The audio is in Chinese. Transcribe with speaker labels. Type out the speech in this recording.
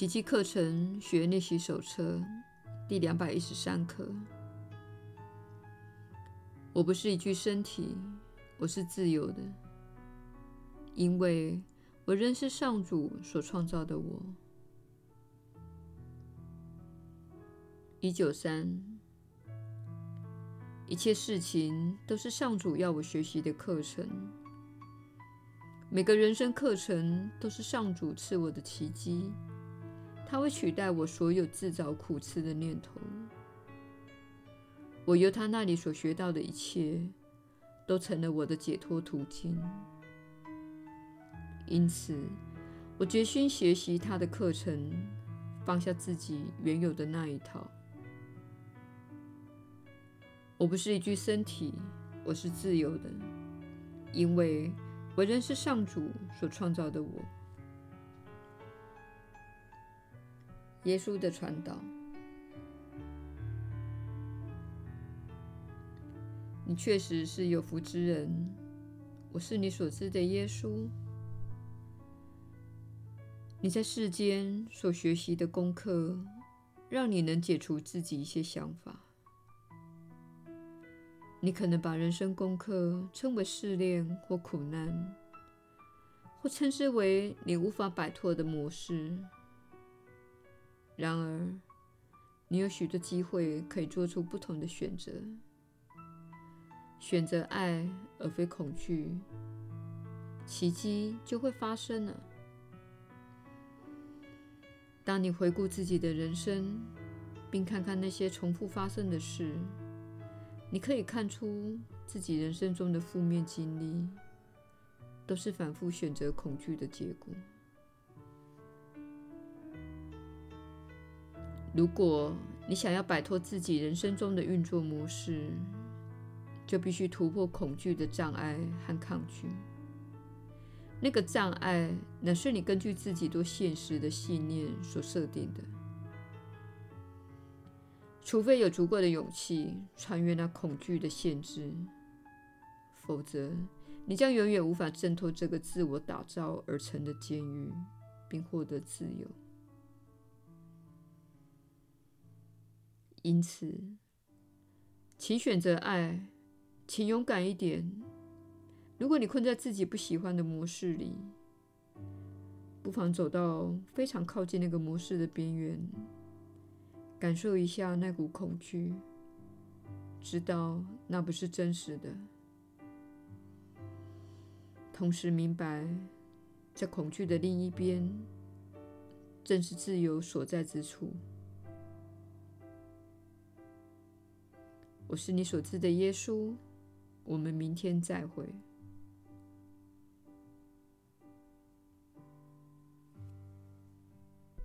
Speaker 1: 奇迹课程学练习手册第两百一十三课。我不是一具身体，我是自由的，因为我仍是上主所创造的我。一九三，一切事情都是上主要我学习的课程。每个人生课程都是上主赐我的奇迹，它会取代我所有自找苦吃的念头。我由他那里所学到的一切，都成了我的解脱途径。因此，我决心学习他的课程，放下自己原有的那一套。我不是一具身体，我是自由的，因为我仍是上主所创造的我。耶稣的传导。你确实是有福之人，我是你所知的耶稣。你在世间所学习的功课，让你能解除自己一些想法。你可能把人生功课称为试炼或苦难，或称之为你无法摆脱的模式。然而，你有许多机会可以做出不同的选择。选择爱而非恐惧，奇迹就会发生了。当你回顾自己的人生，并看看那些重复发生的事，你可以看出自己人生中的负面经历，都是反复选择恐惧的结果。如果你想要摆脱自己人生中的运作模式，就必须突破恐惧的障碍和抗拒。那个障碍乃是你根据自己对现实的信念所设定的。除非有足够的勇气穿越那恐惧的限制，否则你将永远无法挣脱这个自我打造而成的监狱，并获得自由。因此，请选择爱。请勇敢一点。如果你困在自己不喜欢的模式里，不妨走到非常靠近那个模式的边缘，感受一下那股恐惧，知道那不是真实的，同时明白，在恐惧的另一边，正是自由所在之处。我是你所知的耶稣。我们明天再会。